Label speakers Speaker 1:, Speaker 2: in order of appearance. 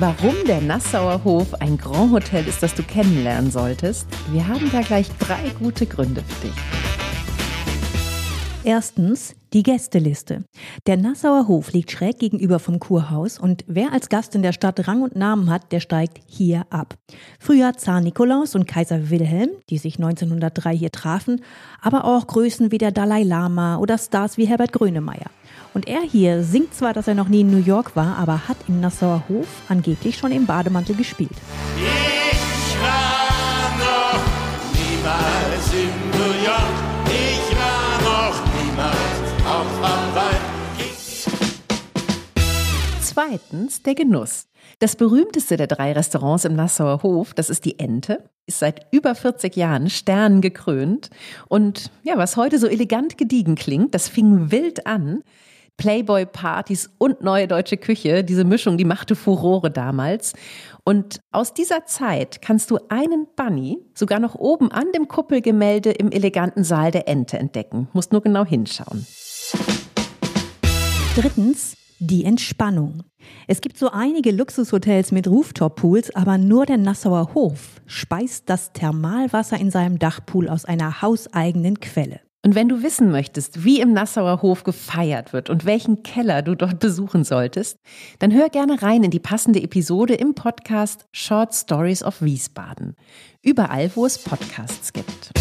Speaker 1: warum der Nassauer Hof ein Grand Hotel ist, das du kennenlernen solltest? Wir haben da gleich drei gute Gründe für dich.
Speaker 2: Erstens die Gästeliste. Der Nassauer Hof liegt schräg gegenüber vom Kurhaus und wer als Gast in der Stadt Rang und Namen hat, der steigt hier ab. Früher Zar Nikolaus und Kaiser Wilhelm, die sich 1903 hier trafen, aber auch Größen wie der Dalai Lama oder Stars wie Herbert Grönemeyer. Und er hier singt zwar, dass er noch nie in New York war, aber hat im Nassauer Hof angeblich schon im Bademantel gespielt.
Speaker 3: Ich
Speaker 1: Zweitens der Genuss. Das berühmteste der drei Restaurants im Nassauer Hof, das ist die Ente, ist seit über 40 Jahren Sternen gekrönt. Und ja, was heute so elegant gediegen klingt, das fing wild an. Playboy-Partys und neue deutsche Küche, diese Mischung, die machte Furore damals. Und aus dieser Zeit kannst du einen Bunny sogar noch oben an dem Kuppelgemälde im eleganten Saal der Ente entdecken. Musst nur genau hinschauen.
Speaker 2: Drittens die Entspannung. Es gibt so einige Luxushotels mit Rooftop-Pools, aber nur der Nassauer Hof speist das Thermalwasser in seinem Dachpool aus einer hauseigenen Quelle.
Speaker 1: Und wenn du wissen möchtest, wie im Nassauer Hof gefeiert wird und welchen Keller du dort besuchen solltest, dann hör gerne rein in die passende Episode im Podcast Short Stories of Wiesbaden. Überall, wo es Podcasts gibt.